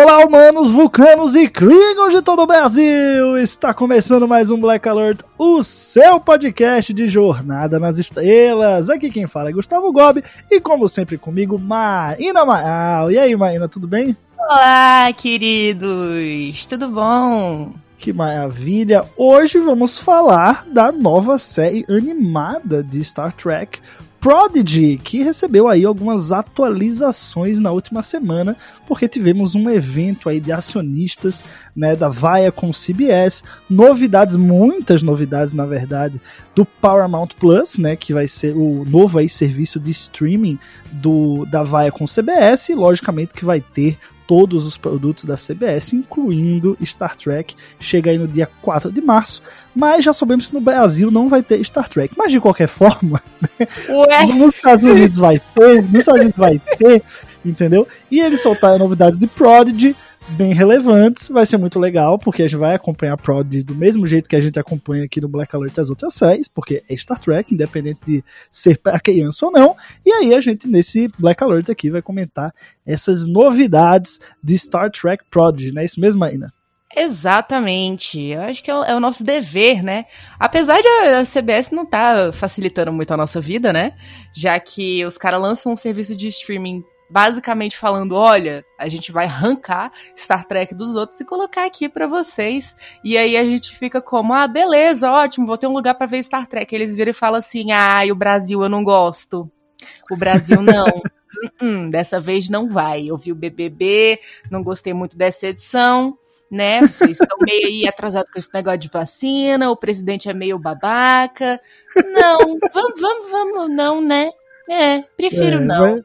Olá, humanos, vulcanos e Klingons de todo o Brasil! Está começando mais um Black Alert, o seu podcast de Jornada nas Estrelas. Aqui quem fala é Gustavo Gobi e, como sempre, comigo, Maína Maal. E aí, Maína, tudo bem? Olá, queridos! Tudo bom? Que maravilha! Hoje vamos falar da nova série animada de Star Trek, Prodigy, que recebeu aí algumas atualizações na última semana, porque tivemos um evento aí de acionistas, né, da Vaia com CBS, novidades, muitas novidades na verdade, do Paramount Plus, né, que vai ser o novo aí serviço de streaming do da Vaia com CBS, e logicamente que vai ter todos os produtos da CBS, incluindo Star Trek, chega aí no dia 4 de março, mas já sabemos que no Brasil não vai ter Star Trek. Mas de qualquer forma, Ué, nos Estados Unidos vai ter, nos Estados Unidos vai ter, entendeu? E eles soltaram novidades de Prodigy, bem relevantes, vai ser muito legal, porque a gente vai acompanhar Prodigy do mesmo jeito que a gente acompanha aqui no Black Alert as outras séries, porque é Star Trek, independente de ser para criança ou não. E aí a gente, nesse Black Alert aqui, vai comentar essas novidades de Star Trek Prodigy, não é isso mesmo, Aina? exatamente. Eu acho que é o, é o nosso dever, né? Apesar de a, a CBS não tá facilitando muito a nossa vida, né? Já que os caras lançam um serviço de streaming basicamente falando, olha, a gente vai arrancar Star Trek dos outros e colocar aqui pra vocês. E aí a gente fica como, ah, beleza, ótimo, vou ter um lugar pra ver Star Trek. Eles viram e falam assim, ah, e o Brasil eu não gosto. O Brasil não. Uh-uh, dessa vez não vai. Eu vi o BBB, não gostei muito dessa edição, né? Vocês estão meio aí atrasados com esse negócio de vacina, o presidente é meio babaca. Não, vamos, vamos, vamos, não, né? É, prefiro É, não.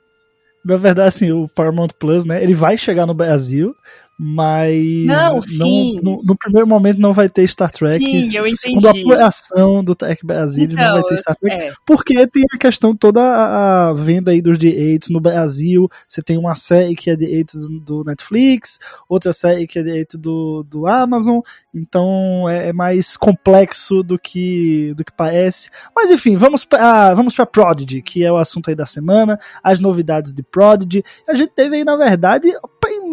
Na verdade, assim, o Paramount Plus, né, ele vai chegar no Brasil, mas Não, sim. no, no primeiro momento não vai ter Star Trek. Sim, eu Segundo a entendi. apuração do Trek Brasil, não Então, vai ter Star Trek. É, Porque tem a questão toda a venda aí dos direitos no Brasil. Você tem uma série que é direito do- Netflix, outra série que é direito do, do Amazon. Então é, é mais complexo do que do que parece. Mas enfim, vamos para vamos para Prodigy, que é o assunto aí da semana, as novidades de Prodigy. A gente teve aí na verdade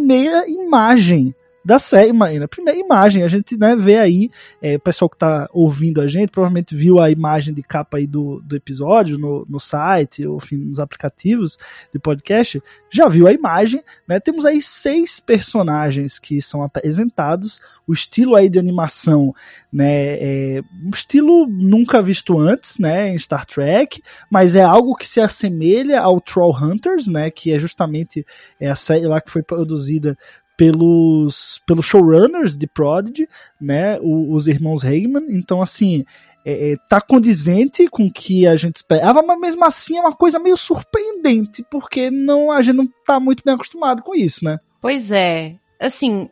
primeira imagem da série, Marina. Primeira imagem, a gente né, vê aí, é, o pessoal que tá ouvindo a gente provavelmente viu a imagem de capa aí do, do episódio no, no site, ou enfim, nos aplicativos de podcast, já viu a imagem, né? Temos aí seis personagens que são apresentados, o estilo aí de animação, né, é um estilo nunca visto antes, né, em Star Trek, mas é algo que se assemelha ao Troll Hunters, né, que é justamente é a série lá que foi produzida pelos, pelos showrunners de Prodigy, né, os irmãos Heyman. Então, assim, é, é, tá condizente com o que a gente esperava, mas mesmo assim é uma coisa meio surpreendente, porque não, a gente não tá muito bem acostumado com isso, né? Pois é. Assim,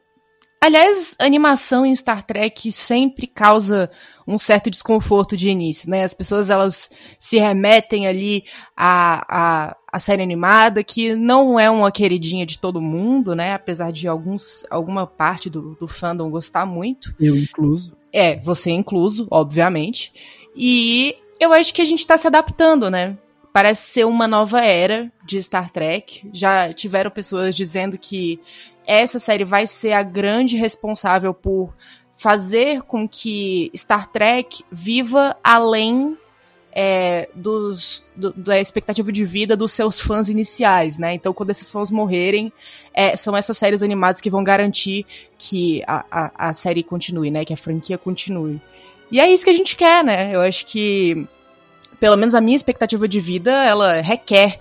aliás, animação em Star Trek sempre causa um certo desconforto de início, né? As pessoas elas se remetem ali à, à, à série animada, que não é uma queridinha de todo mundo, né? Apesar de alguns, alguma parte do, do fandom gostar muito. Eu incluso. É, você incluso, obviamente. E eu acho que a gente tá se adaptando, né? Parece ser uma nova era de Star Trek. Já tiveram pessoas dizendo que essa série vai ser a grande responsável por fazer com que Star Trek viva além é, dos, do- da expectativa de vida dos seus fãs iniciais, né? Então, quando esses fãs morrerem, é, são essas séries animadas que vão garantir que a, a, a série continue, né? Que a franquia continue. E é isso que a gente quer, né? Eu acho que, pelo menos a minha expectativa de vida, ela requer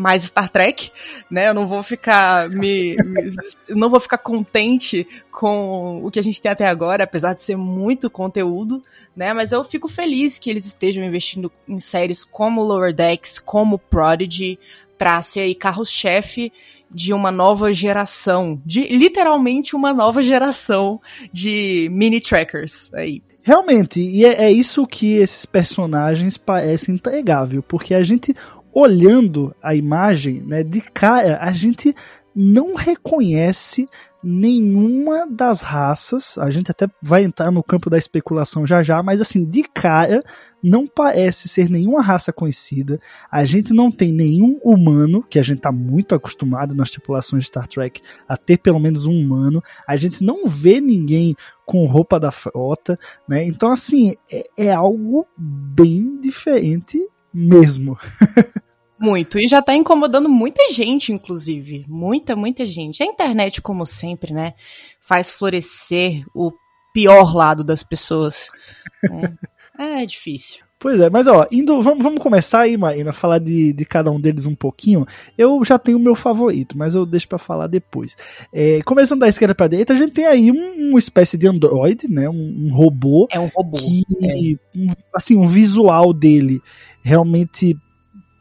mais Star Trek, né? Eu não vou ficar me, me não vou ficar contente com o que a gente tem até agora, apesar de ser muito conteúdo, né? Mas eu fico feliz que eles estejam investindo em séries como Lower Decks, como Prodigy, para ser carro-chefe de uma nova geração, de literalmente uma nova geração de mini trackers aí. Realmente, e é, é isso que esses personagens parecem entregável, porque a gente olhando a imagem, né, de cara, a gente não reconhece nenhuma das raças. A gente até vai entrar no campo da especulação já já, mas assim, de cara, não parece ser nenhuma raça conhecida. A gente não tem nenhum humano, que a gente está muito acostumado nas tripulações de Star Trek a ter pelo menos um humano. A gente não vê ninguém com roupa da frota, né? Então, assim, é, é algo bem diferente mesmo. Muito. E já tá incomodando muita gente, inclusive. Muita, muita gente. A internet, como sempre, né? Faz florescer o pior lado das pessoas. É, é difícil. Pois é, mas ó, indo, vamos, vamos começar aí, Marina, falar de, de cada um deles um pouquinho. Eu já tenho o meu favorito, mas eu deixo para falar depois. É, começando da esquerda para direita, a gente tem aí um, uma espécie de android, né, um, um robô. É um robô. Que, é. Um, assim, um visual dele realmente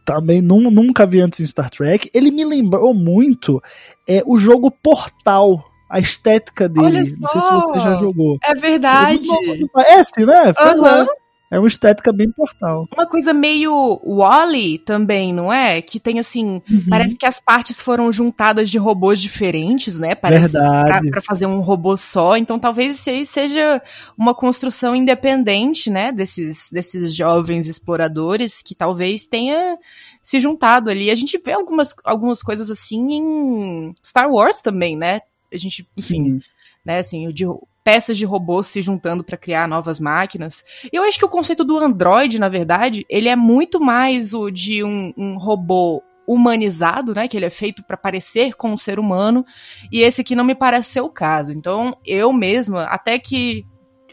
também nunca vi antes em Star Trek. Ele me lembrou muito é, o jogo Portal. A estética dele. Não sei se você já jogou. É verdade. Parece, né? Uhum. É uma estética bem portal. Uma coisa meio Wally também, não é? Que tem assim, uhum. parece que as partes foram juntadas de robôs diferentes, né? Parece Verdade. Pra, pra fazer um robô só. Então talvez isso aí seja uma construção independente, né? Desses, desses jovens exploradores que talvez tenha se juntado ali. A gente vê algumas, algumas coisas assim em Star Wars também, né? A gente, enfim, Sim. né, assim, o de peças de robôs se juntando para criar novas máquinas. E eu acho que o conceito do Android, na verdade, ele é muito mais o de um, um robô humanizado, né, que ele é feito para parecer com um ser humano, e esse aqui não me parece ser o caso. Então, eu mesma, até que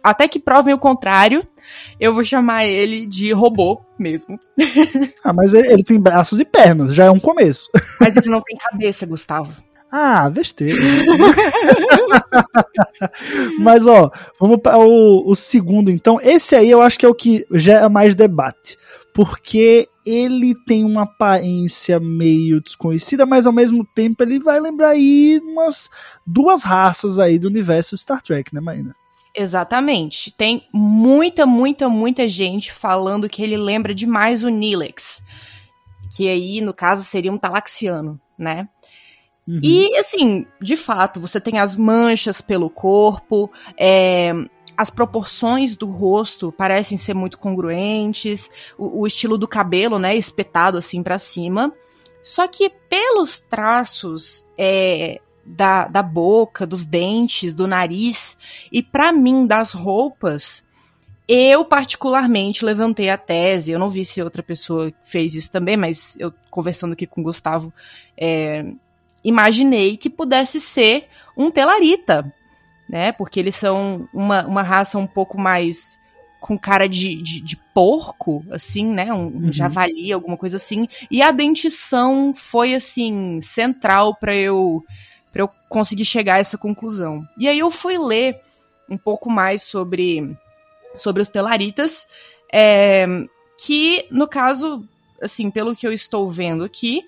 até que provem o contrário, eu vou chamar ele de robô mesmo. ah, mas ele, ele, tem braços e pernas, já é um começo. Mas ele não tem cabeça, Gustavo. Ah, besteira. Mas, ó, vamos para o, o, segundo, então. Esse aí eu acho que é o que gera mais debate. Porque ele tem uma aparência meio desconhecida, mas ao mesmo tempo ele vai lembrar aí umas duas raças aí do universo Star Trek, né, Marina? Exatamente. Tem muita, muita, muita gente falando que ele lembra demais o Nilex. Que aí, no caso, seria um talaxiano, né? Uhum. E, assim, de fato, você tem as manchas pelo corpo, é, as proporções do rosto parecem ser muito congruentes, o, o estilo do cabelo, né, espetado assim para cima. Só que pelos traços é, da, da boca, dos dentes, do nariz e, para mim, das roupas, eu particularmente levantei a tese. Eu não vi se outra pessoa fez isso também, mas eu conversando aqui com o Gustavo, é, imaginei que pudesse ser um telarita, né? Porque eles são uma, uma raça um pouco mais com cara de, de, de porco, assim, né? Um, um uhum. javali, alguma coisa assim. E a dentição foi, assim, central para eu, pra eu conseguir chegar a essa conclusão. E aí eu fui ler um pouco mais sobre, sobre os telaritas, é, que, no caso, assim, pelo que eu estou vendo aqui,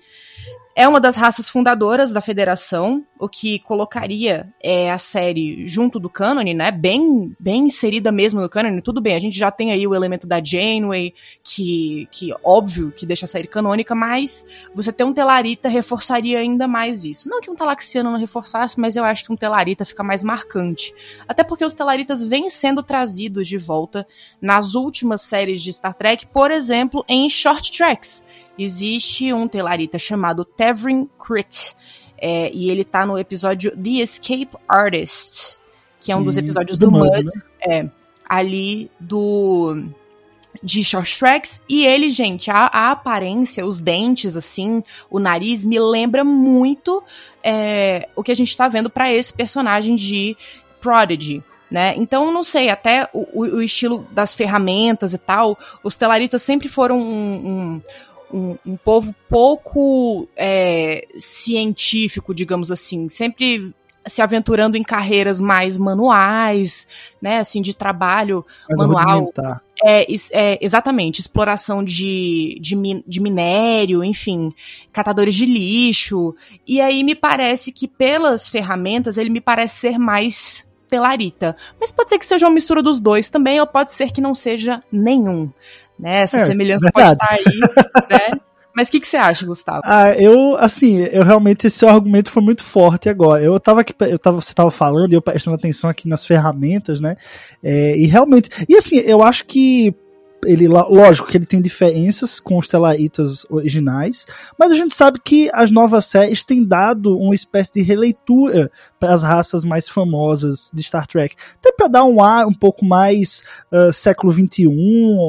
é uma das raças fundadoras da federação, o que colocaria é, a série junto do cânone, né? Bem, bem inserida mesmo no cânone. Tudo bem, a gente já tem aí o elemento da Janeway, que, que óbvio que deixa a série canônica, mas você ter um Telarita reforçaria ainda mais isso. Não que um Talaxiano não reforçasse, mas eu acho que um Telarita fica mais marcante. Até porque os Telaritas vêm sendo trazidos de volta nas últimas séries de Star Trek, por exemplo, em short tracks existe um telarita chamado Tevrin Crit. É, e ele tá no episódio The Escape Artist, que é um dos episódios do, do Mud, né? é, ali do de Short Tracks. E ele, gente, a, a, aparência, os dentes, assim, o nariz, me lembra muito é, o que a gente tá vendo para esse personagem de Prodigy. Né? Então, não sei, até o, o, estilo das ferramentas e tal, os Telaritas sempre foram um, um um, um povo pouco é, científico, digamos assim, sempre se aventurando em carreiras mais manuais, né, assim, de trabalho Mas manual. É, é, exatamente, exploração de, de, de minério, enfim, catadores de lixo. E aí me parece que pelas ferramentas ele me parece ser mais telarita. Mas pode ser que seja uma mistura dos dois também, ou pode ser que não seja nenhum. Né? Essa É, semelhança verdade. pode estar aí, né? Mas o que, que você acha, Gustavo? Ah, eu, assim, eu realmente, esse seu argumento foi muito forte agora. Eu tava aqui, eu tava, você tava falando e eu prestando atenção aqui nas ferramentas, né? É, e realmente, e assim, eu acho que ele, lógico que ele tem diferenças com os Telaitas originais, mas a gente sabe que as novas séries têm dado uma espécie de releitura para as raças mais famosas de Star Trek. Até para dar um ar um pouco mais ah, século XXI,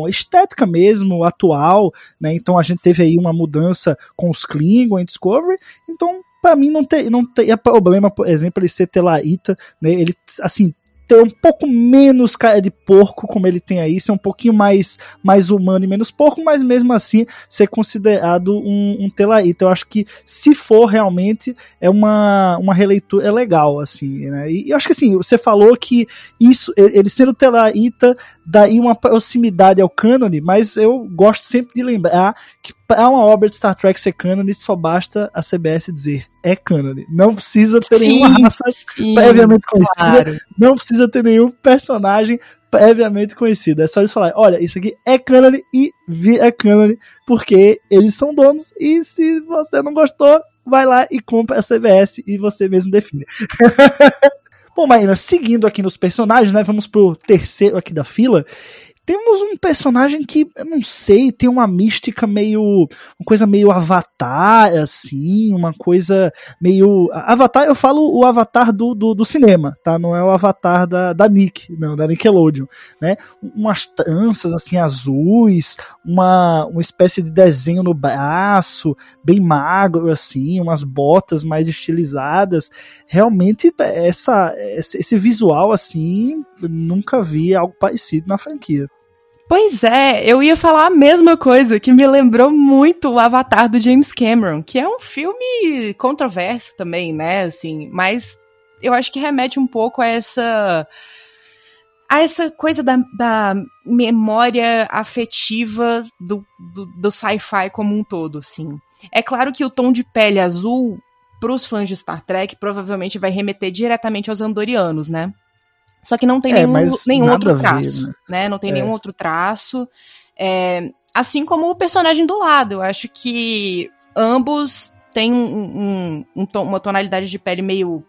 estética mesmo, atual, né? Então a gente teve aí uma mudança com os Klingon em Discovery. Então, pra mim não tem não teria problema, por exemplo, ele ser Telaíta, né? Ele assim ter um pouco menos cara de porco, como ele tem aí, ser um pouquinho mais, mais humano e menos porco, mas mesmo assim ser considerado um, um Telaíta. Eu acho que se for realmente é uma, uma releitura legal, assim, né? E eu acho que assim, você falou que isso, ele ele sendo Telaíta, daí uma proximidade ao cânone, mas eu gosto sempre de lembrar que para uma obra de Star Trek ser cânone, só basta a CBS dizer é cânone. Não precisa ter nenhuma raça sim, previamente conhecida, claro. não precisa ter nenhum personagem previamente conhecido. É só eles falarem, olha, isso aqui é cânone e vi é cânone, porque eles são donos e se você não gostou, vai lá e compra a CBS e você mesmo define. Bom, Marina, seguindo aqui nos personagens, né? Vamos pro terceiro aqui da fila. Temos um personagem que, eu não sei, tem uma mística meio. Uma coisa meio avatar, assim, uma coisa meio. Avatar, eu falo o avatar do, do, do cinema, tá? Não é o avatar da, da Nick, não, da Nickelodeon, né? Umas tranças, assim, azuis, uma, uma espécie de desenho no braço, bem magro, assim, umas botas mais estilizadas. Realmente, essa, esse visual, assim, nunca vi algo parecido na franquia. Pois é, eu ia falar a mesma coisa, que me lembrou muito o Avatar do James Cameron, que é um filme controverso também, né, assim, mas eu acho que remete um pouco a essa a essa coisa da, da memória afetiva do, do, do sci-fi como um todo, assim. É claro que o tom de pele azul, para os fãs de Star Trek, provavelmente vai remeter diretamente aos andorianos, né? Só que não tem É, nenhum, nenhum outro ver, traço, né? né? Não tem É. nenhum outro traço. É, assim como o personagem do lado. Eu acho que ambos têm um, um- um tom- uma tonalidade de pele meio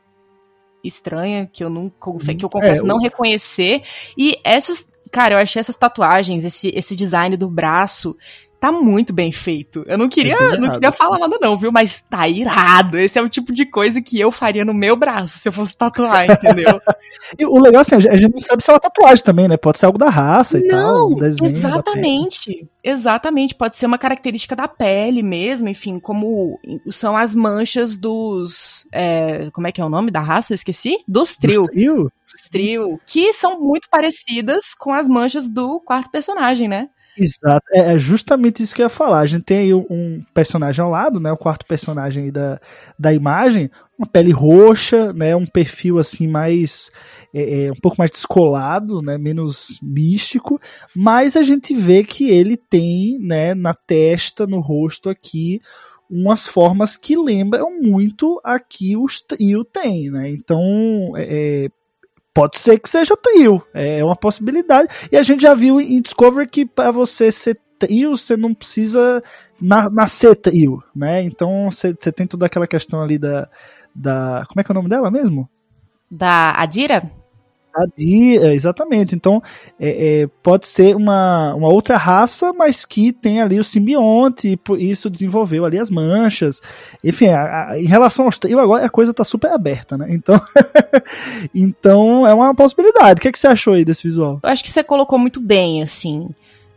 estranha, que eu não que eu confesso É, não reconhecer. E essas, cara, eu achei essas tatuagens, esse, esse design do braço. Tá muito bem feito. Eu não queria, não queria falar nada, não, viu? Mas tá irado. Esse é o tipo de coisa que eu faria no meu braço se eu fosse tatuar, entendeu? E o legal assim, a gente- não sabe se é uma tatuagem também, né? Pode ser algo da raça e tal. Não, um desenho da pele. exatamente. Exatamente. Pode ser uma característica da pele mesmo, enfim, como são as manchas dos. é, como é que é o nome da raça? Eu esqueci? Dos trio. Dos trio? Dos trio. Que são muito parecidas com as manchas do quarto personagem, né? Exato, é, é justamente isso que eu ia falar. A gente tem aí um, personagem ao lado, né? O quarto personagem aí da, da imagem, uma pele roxa, né? Um perfil assim mais é, é, um pouco mais descolado, né? Menos místico, mas a gente vê que ele tem, né? Na testa, no rosto aqui umas formas que lembram muito a que os trio tem, né? Então, é, pode ser que seja trio, é uma possibilidade. E a gente já viu em Discovery que para você ser trio, você não precisa na, nascer trio, né? Então você, você tem toda aquela questão ali da, da. Como é que é o nome dela mesmo? Da Adira? A Dira, exatamente. Então, é, é, pode ser uma, uma outra raça, mas que tem ali o simbionte, e por isso desenvolveu ali as manchas. Enfim, a- a- em relação aos trio, agora a coisa tá super aberta, né? Então, então é uma possibilidade. O que, é que você achou aí desse visual? Eu acho que você colocou muito bem, assim.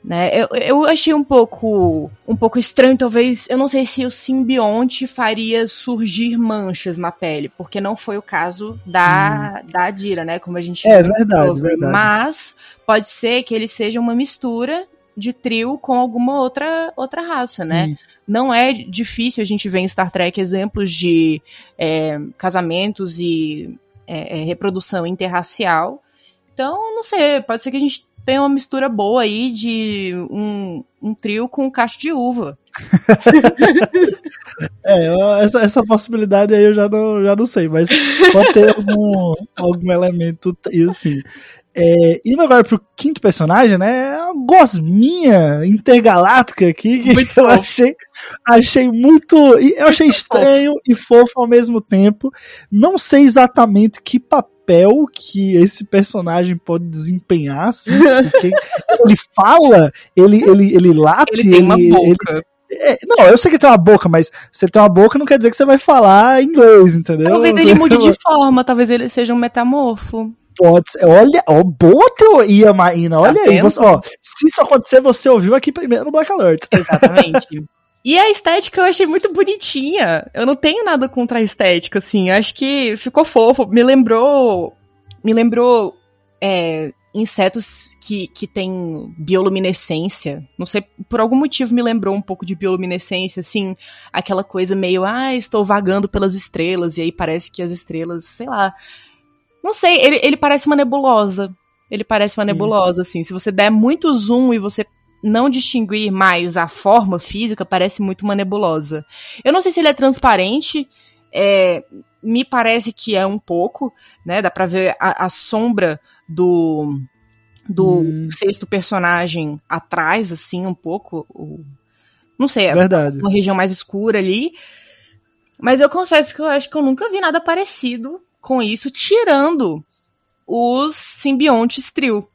Né? Eu, eu achei um pouco um pouco estranho, talvez. Eu não sei se o simbionte faria surgir manchas na pele, porque não foi o caso da, da Adira, né? Como a gente É, verdade, verdade. Mas pode ser que ele seja uma mistura de trio com alguma outra, outra raça, né? Sim. Não é difícil a gente ver em Star Trek exemplos de é, casamentos e é, é, reprodução interracial. Então, não sei, pode ser que a gente tenha uma mistura boa aí de um, um trio com um cacho de uva. É, essa, essa possibilidade aí eu já não, já não sei, mas pode ter algum, algum elemento trio, sim. É, indo agora pro quinto personagem, né? É uma gosminha intergaláctica aqui que Muito eu fofo. achei, achei muito. e Eu achei estranho e fofo ao mesmo tempo. Não sei exatamente que papel que esse personagem pode desempenhar, assim, porque ele fala, ele, ele, ele late, Ele tem uma ele- boca. é, não, eu sei que tem uma boca, mas você tem uma boca não quer dizer que você vai falar inglês, entendeu? Talvez ele mude de forma, talvez ele seja um metamorfo. Pode ser. Olha, ó, boa teoria, Maína. Olha aí. vendo? Você, ó, se isso acontecer, você ouviu aqui primeiro no Black Alert. Exatamente. E a estética eu achei muito bonitinha. Eu não tenho nada contra a estética, assim. Eu acho que ficou fofo. Me lembrou. Me lembrou. é, insetos que, que têm bioluminescência. Não sei, por algum motivo me lembrou um pouco de bioluminescência, assim. Aquela coisa meio, ah, estou vagando pelas estrelas. E aí parece que as estrelas, sei lá. Não sei, ele, ele parece uma nebulosa. Ele parece uma Sim. nebulosa, assim. Se você der muito zoom e você não distinguir mais a forma física, parece muito uma nebulosa. Eu não sei se ele é transparente, é, me parece que é um pouco, né? Dá pra ver a, a sombra do, do Hum. sexto personagem atrás, assim, um pouco. o- não sei, é Verdade. uma região mais escura ali. Mas eu confesso que eu acho que eu nunca vi nada parecido com isso, tirando os simbiontes trio.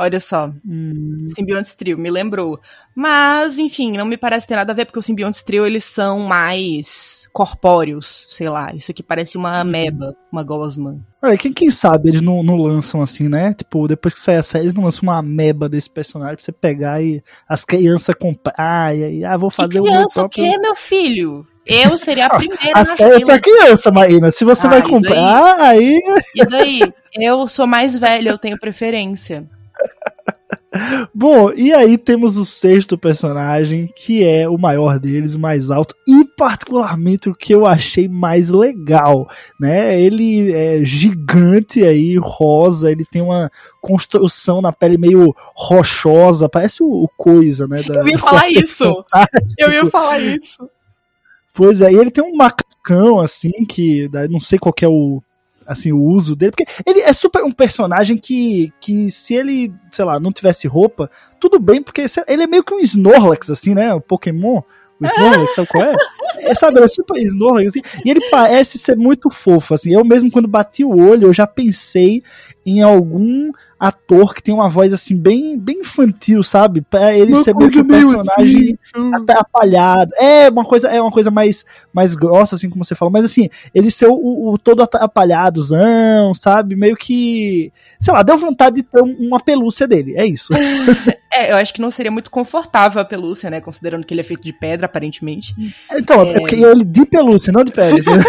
Olha só, Hum, simbiontes trio, me lembrou. Mas, enfim, não me parece ter nada a ver, porque os simbiontes trio, eles são mais corpóreos, sei lá. Isso aqui parece uma ameba, uma gosma. olha, quem, quem sabe eles não, não lançam assim, né? Tipo, depois que sai a série, eles não lançam uma ameba desse personagem pra você pegar e as crianças comprar. E aí, ah, vou fazer que o meu criança, o próprio. quê, meu filho? Eu seria a primeira A série é fila. pra criança, Maína. Se você Ah, vai comprar, aí. E daí? Eu sou mais velha, eu tenho preferência. Bom, e aí temos o sexto personagem, que é o maior deles, o mais alto, e particularmente o que eu achei mais legal, né? Ele é gigante aí, rosa, ele tem uma construção na pele meio rochosa, parece o, o coisa, né? da- Eu ia falar isso. Eu ia falar isso. Pois é, e ele tem um macacão, assim, que não sei qual é o, assim, o uso dele, porque ele é super um personagem que, que se ele, sei lá, não tivesse roupa, tudo bem, porque ele é meio que um Snorlax, assim, né, o Pokémon, o Snorlax, sabe qual é? é? Sabe, ele é super Snorlax, assim, e ele parece ser muito fofo, assim, eu mesmo quando bati o olho, eu já pensei em algum ator que tem uma voz, assim, bem, bem infantil, sabe, pra ele Uma ser meio que um coisa meio personagem atrapalhado. É uma coisa, é uma coisa mais, mais grossa, assim como você falou, mas assim, ele ser o, o todo atrapalhadozão, sabe? Meio que. Sei lá, deu vontade de ter um- uma pelúcia dele. É isso. É, eu acho que não seria muito confortável a pelúcia, né? Considerando que ele é feito de pedra, aparentemente. Então, é, É. porque ele de pelúcia, não de pele. entendeu?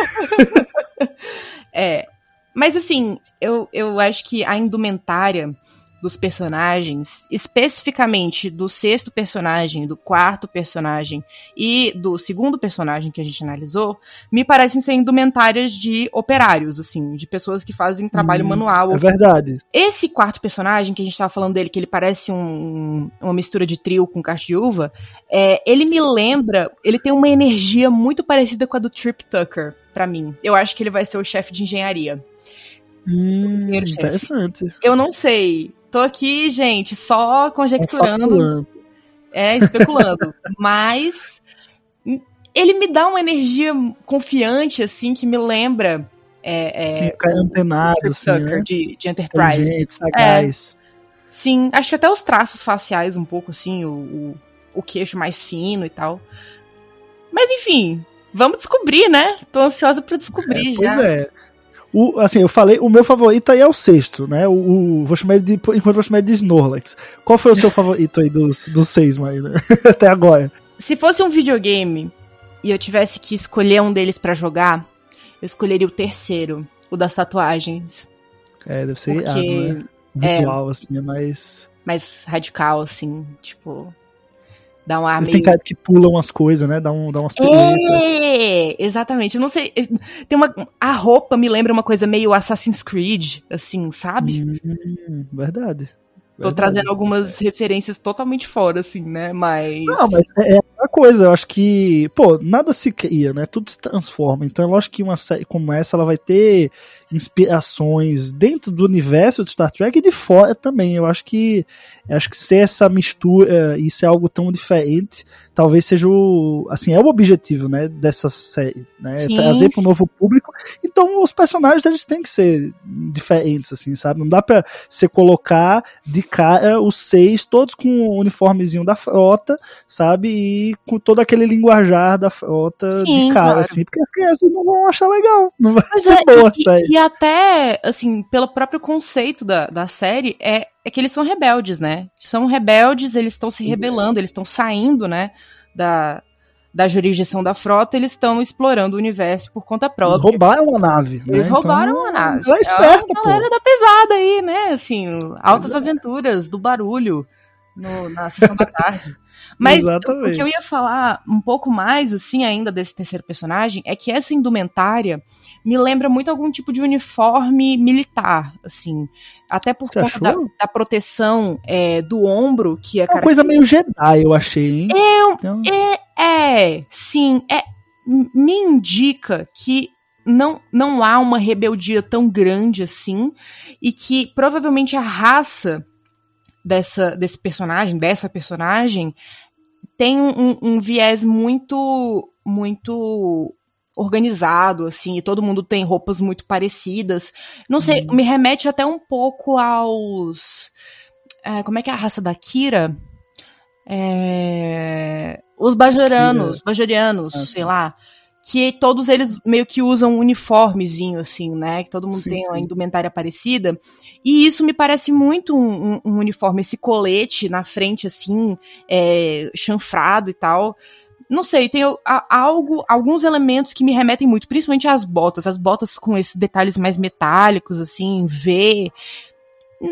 É. Mas assim, eu, eu acho que a indumentária dos personagens, especificamente do sexto personagem, do quarto personagem e do segundo personagem que a gente analisou, me parecem ser indumentárias de operários, assim, de pessoas que fazem trabalho Hum, manual. é verdade. Esse quarto personagem, que a gente tava falando dele, que ele parece um- uma mistura de trio com cacho de uva, é, ele me lembra, ele tem uma energia muito parecida com a do Trip Tucker, pra mim. Eu acho que ele vai ser o chefe de engenharia. Hum, chefe. interessante. Eu não sei. Tô aqui, gente, só conjecturando, é, especulando. Mas ele me dá uma energia confiante, assim, que me lembra é, é, Sim, o cara antenado, assim, Tucker né? de, de Enterprise. Inteligente, sagaz. Sim, acho que até os traços faciais um pouco assim, o, o, o queixo mais fino e tal. Mas enfim, vamos descobrir, né? Tô ansiosa pra descobrir Pois já. é. O, assim, eu falei, o meu favorito aí é o sexto, né? O, o- vou chamar ele de, enquanto vou chamar ele de Snorlax. Qual foi o seu favorito aí dos, dos seis, Maína? Até agora. Se fosse um videogame e eu tivesse que escolher um deles pra jogar, eu escolheria o terceiro, o das tatuagens. É, deve ser Porque irado, né? O visual, assim, é mais. mais radical, assim, tipo. Dá um ar meio. tem cara que pula umas coisas, né? Dá, um, dá umas. É, exatamente. Eu não sei. Tem uma. A roupa me lembra uma coisa meio Assassin's Creed, assim, sabe? Hum, verdade. Tô Verdade. trazendo algumas referências totalmente fora, assim, né? Mas. Não, mas é, é uma coisa, eu acho que, pô, nada se cria, né? Tudo se transforma. Então, eu acho que uma série como essa, ela vai ter inspirações dentro do universo de Star Trek e de fora também. Eu acho que acho que ser essa mistura e ser algo tão diferente, talvez seja o, assim, é o objetivo, né, dessa série, né? Sim, Trazer para o sim. novo público. Então, os personagens eles têm que ser diferentes, assim, sabe? Não dá para você colocar de cara os seis todos com o uniformezinho da frota, sabe? E com todo aquele linguajar da frota Sim, de cara, claro. assim, porque as crianças não vão achar legal, não vai Mas ser é, boa e- série. E, até, assim, pelo próprio conceito da, da série, é, é que eles são rebeldes, né? São rebeldes, eles estão se rebelando, eles estão saindo, né, da, da jurisdição da frota, eles estão explorando o universo por conta Eles própria. roubaram uma nave. Eles né? roubaram Então, uma nave. Ela é esperta, a galera pô. da pesada aí, né? Assim, altas aventuras do barulho no- na sessão da tarde. Mas Exatamente. o que eu ia falar um pouco mais, assim, ainda desse terceiro personagem, é que essa indumentária me lembra muito algum tipo de uniforme militar, assim. Até por Você conta da, da proteção é, do ombro, que é, É uma coisa meio Jedi, eu achei, hein? Então, É, sim, é, me indica que não, não há uma rebeldia tão grande assim e que provavelmente a raça dessa, desse personagem, dessa personagem, tem um, um- um viés muito, muito organizado, assim, e todo mundo tem roupas muito parecidas. Não sei, Uhum. me remete até um pouco aos... é, como é que é a raça da Kira? É, os bajorianos, bajorianos, Ah, sei lá, que todos eles meio que usam um uniformezinho, assim, né? Que todo mundo Sim, tem uma sim. indumentária parecida. E isso me parece muito um, um- um uniforme, esse colete na frente, assim, é, chanfrado e tal. Não sei, tem a- algo, alguns elementos que me remetem muito, principalmente as botas, as botas com esses detalhes mais metálicos, assim, V.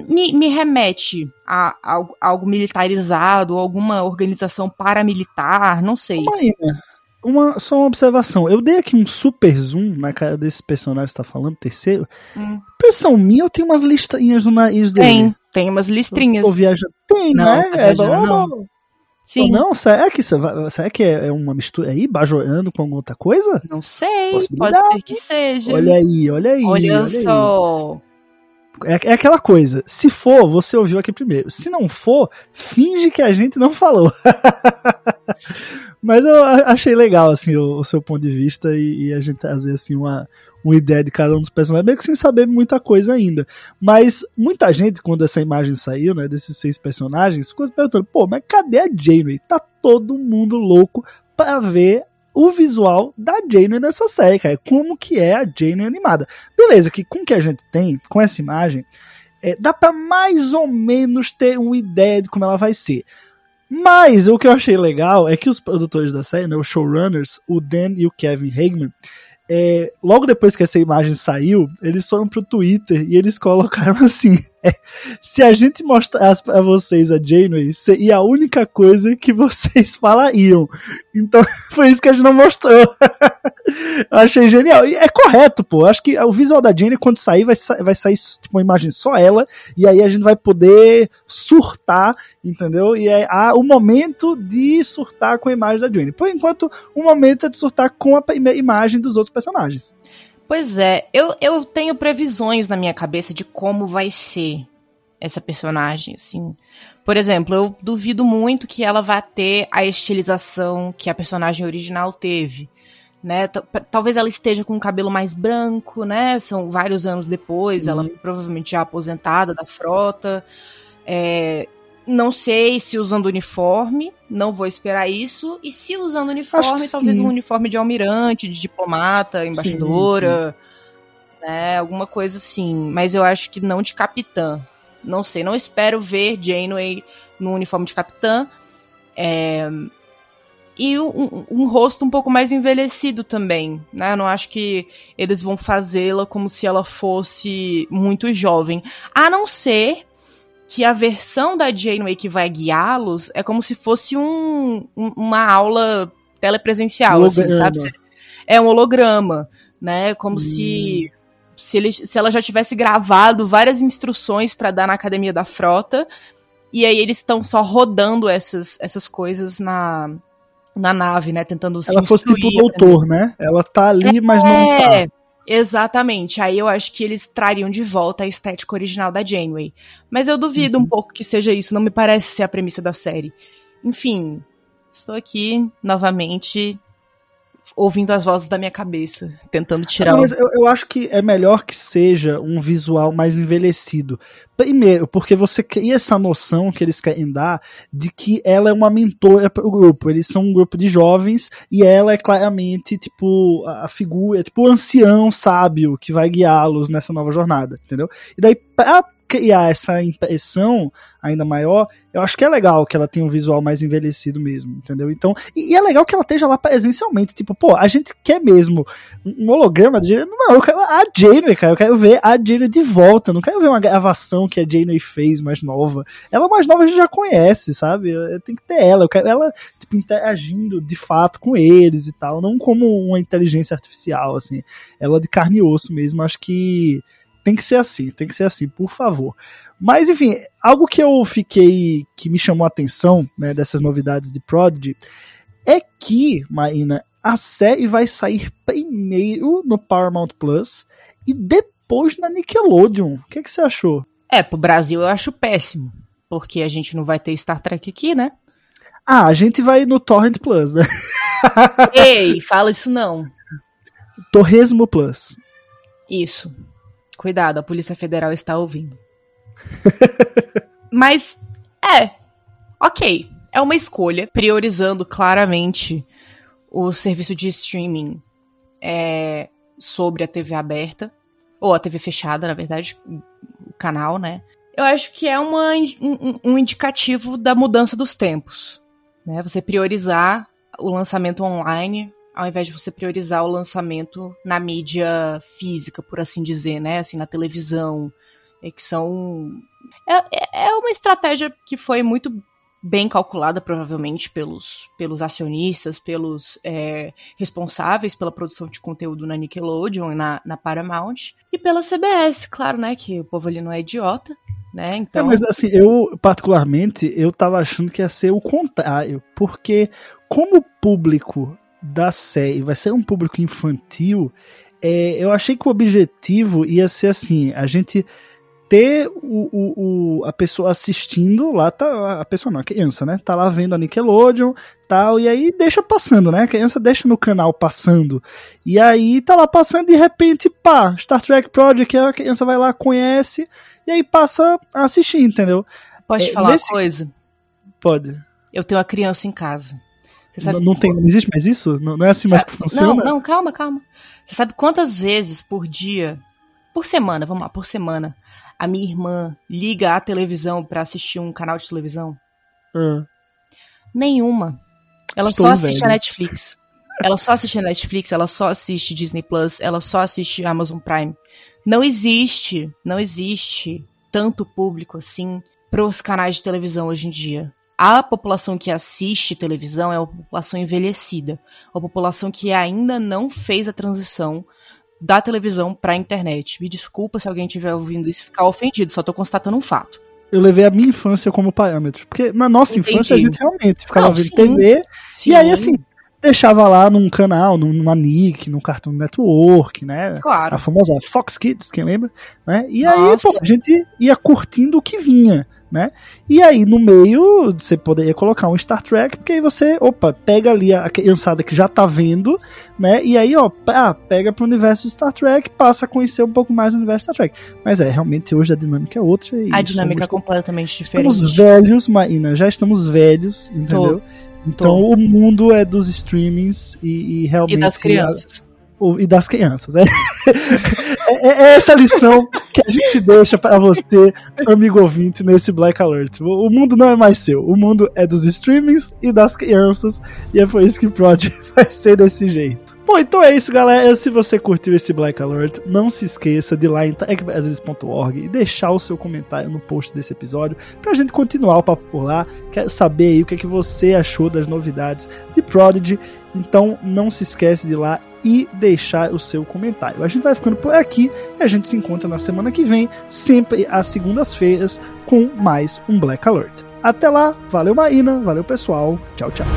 Me, me remete a, algo- algo militarizado, alguma organização paramilitar, não sei. Marina, uma, só uma observação. Eu dei aqui um super zoom na cara desse personagem que você tá falando, terceiro. Hum. Impressão minha, eu tenho umas listrinhas no nariz dele. Tem, tem umas listrinhas. Tô viajando. Tem, Não, né? tá É, viajando, bom, não. Sim, Não, será que, vai- será que é é uma mistura aí, bajorando com alguma outra coisa? não sei, pode ser que seja. Olha aí, olha aí. Olha aí. só. É, é aquela coisa. Se for, você ouviu aqui primeiro. Se não for, finge que a gente não falou. Mas eu achei legal, assim, o, o seu ponto de vista e, e a gente trazer, assim, uma, uma ideia de cada um dos personagens, meio que sem saber muita coisa ainda. Mas muita gente, quando essa imagem saiu, né, desses seis personagens, ficou se perguntando, pô, mas cadê a Janeway? Tá todo mundo louco pra ver o visual da Janeway nessa série, cara. Como que é a Janeway animada. Beleza, que com o que a gente tem, com essa imagem, é, dá pra mais ou menos ter uma ideia de como ela vai ser. Mas o que eu achei legal é que os produtores da série, né, os showrunners, o Dan e o Kevin Hageman, é, logo depois que essa imagem saiu, eles foram pro Twitter e eles colocaram assim: se a gente mostrasse pra vocês a Janeway, seria a única coisa que vocês falariam. Então foi isso que a gente não mostrou. Achei genial. E é correto, pô. Acho que o visual da Janeway, quando sair, vai, sa vai sair tipo, uma imagem só ela, e aí a gente vai poder surtar, entendeu? E é ah, o momento de surtar com a imagem da Janeway. Por enquanto, o momento é de surtar com a imagem dos outros personagens. Pois é, eu, eu tenho previsões na minha cabeça de como vai ser essa personagem, assim. Por exemplo, eu duvido muito que ela vá ter a estilização que a personagem original teve. Né? Talvez ela esteja com o cabelo mais branco, né? São vários anos depois, Sim. ela provavelmente já aposentada da frota. É, não sei se usando uniforme, não vou esperar isso. E se usando uniforme, talvez sim. um uniforme de almirante, de diplomata, embaixadora, né? Alguma coisa assim. Mas eu acho que não de capitã. Não sei, não espero ver Janeway no uniforme de capitã. É, E um, um- um rosto um pouco mais envelhecido também, né? Eu não acho que eles vão fazê-la como se ela fosse muito jovem. A não ser que a versão da Janeway que vai guiá-los é como se fosse um, um- uma aula telepresencial, assim, Holograma. sabe? Se- É um holograma, né? Como Hum. se se, ele, se ela já tivesse gravado várias instruções pra dar na academia da frota e aí eles estão só rodando essas, essas coisas na, na nave, né? Tentando se Ela fosse tipo instruir, doutor, né? Ela tá ali, mas não tá. Exatamente. Aí eu acho que eles trariam de volta a estética original da Janeway. Mas eu duvido Uhum. um pouco que seja isso, não me parece ser a premissa da série. Enfim, estou aqui novamente ouvindo as vozes da minha cabeça, tentando tirar o... mas eu, eu acho que é melhor que seja um visual mais envelhecido. Primeiro, porque você cria essa noção que eles querem dar de que ela é uma mentora para o grupo. Eles são um grupo de jovens e ela é claramente, tipo, a a figura, tipo, o ancião sábio que vai guiá-los nessa nova jornada, entendeu? E daí, pra criar essa impressão ainda maior, eu acho que é legal que ela tenha um visual mais envelhecido mesmo, entendeu? Então, e, e é legal que ela esteja lá presencialmente, tipo, pô, a gente quer mesmo um holograma de. Não, eu quero a Janeway, cara. Eu quero ver a Janeway de volta. Não quero ver uma gravação que a Janeway fez mais nova. Ela mais nova a gente já conhece, sabe? Tem que ter ela. Eu quero ela, tipo, interagindo de fato com eles e tal. Não como uma inteligência artificial, assim. Ela de carne e osso mesmo. Acho que tem que ser assim. Tem que ser assim, por favor. Mas, enfim, algo que eu fiquei. que me chamou a atenção, né, dessas novidades de Prodigy, é que, Marina, a série vai sair primeiro no Paramount Plus e depois na Nickelodeon. O que, que você achou? É, pro Brasil eu acho péssimo, porque a gente não vai ter Star Trek aqui, né? Ah, a gente vai no Torrent Plus, né? Ei, fala isso não. Torresmo Plus. Isso. Cuidado, a Polícia Federal está ouvindo. Mas, é. Ok. É uma escolha, priorizando claramente o serviço de streaming é, sobre a TV aberta. Ou a TV fechada, na verdade, o canal, né? Eu acho que é uma, um, um indicativo da mudança dos tempos. Né? Você priorizar o lançamento online ao invés de você priorizar o lançamento na mídia física, por assim dizer, né? Assim, na televisão. É que são. É, é- é uma estratégia que foi muito bem calculada, provavelmente, pelos, pelos acionistas, pelos é, responsáveis pela produção de conteúdo na Nickelodeon e na, na Paramount. E pela CBS, claro, né? Que o povo ali não é idiota, né? É, Então. mas assim, eu, particularmente, eu tava achando que ia ser o contrário, porque como o público da série vai ser um público infantil, é, eu achei que o objetivo ia ser assim, a gente ter o, o, o- a pessoa assistindo lá, tá, a pessoa não, a criança, né? Tá lá vendo a Nickelodeon tal, e aí deixa passando, né? A criança deixa no canal passando. E aí tá lá passando, de repente, pá, Star Trek Project, a criança vai lá, conhece, e aí passa a assistir, entendeu? Te é, falar nesse- uma coisa? Pode. Eu tenho uma criança em casa. Não, não tem, não existe mais isso? Não, não é assim mais que funciona? Não, não, calma, calma. Você sabe quantas vezes por dia, por semana, vamos lá, por semana, a minha irmã liga a televisão pra assistir um canal de televisão? Nenhuma. Ela Estou só assiste a velho. Netflix. Ela só assiste a Netflix, ela só assiste Disney Plus, ela só assiste Amazon Prime. Não existe, não existe tanto público assim pros canais de televisão hoje em dia. A população que assiste televisão é uma população envelhecida, uma população que ainda não fez a transição da televisão pra internet. Me desculpa se alguém estiver ouvindo isso e ficar ofendido, só tô constatando um fato. Eu levei a minha infância como parâmetro. Porque na nossa Entendi. infância a gente realmente ficava Não, vendo sim. TV e aí Sim, assim, deixava lá num canal, num- numa Nick, num Cartoon Network, né? claro. A famosa Fox Kids, quem lembra? Né? E aí, Nossa. pô, a gente ia curtindo o que vinha, né? E aí, no meio, você poderia colocar um Star Trek, porque aí você, opa, pega ali a criançada que já tá vendo, né? E aí, ó, ah, pega pro universo Star Trek, passa a conhecer um pouco mais o universo Star Trek. Mas é, realmente hoje a dinâmica é outra. A dinâmica é completamente diferente. Estamos velhos, Marina, já estamos velhos, entendeu? Então o mundo é dos streamings e, e realmente. E das crianças. o- e das crianças. É, é, é essa lição que a gente deixa para você, amigo ouvinte, nesse Black Alert. O, mundo não é mais seu, o mundo é dos streamings e das crianças, e é por isso que Prod vai ser desse jeito. Bom, então é isso, galera. Se você curtiu esse Black Alert, não se esqueça de ir lá em techbrasilis.org e deixar o seu comentário no post desse episódio pra gente continuar o papo por lá. Quero saber aí o que, é que você achou das novidades de Prodigy. Então não se esquece de ir lá e deixar o seu comentário. A gente vai ficando por aqui e a gente se encontra na semana que vem, sempre às segundas-feiras, com mais um Black Alert. Até lá, valeu Marina, valeu pessoal, tchau, tchau.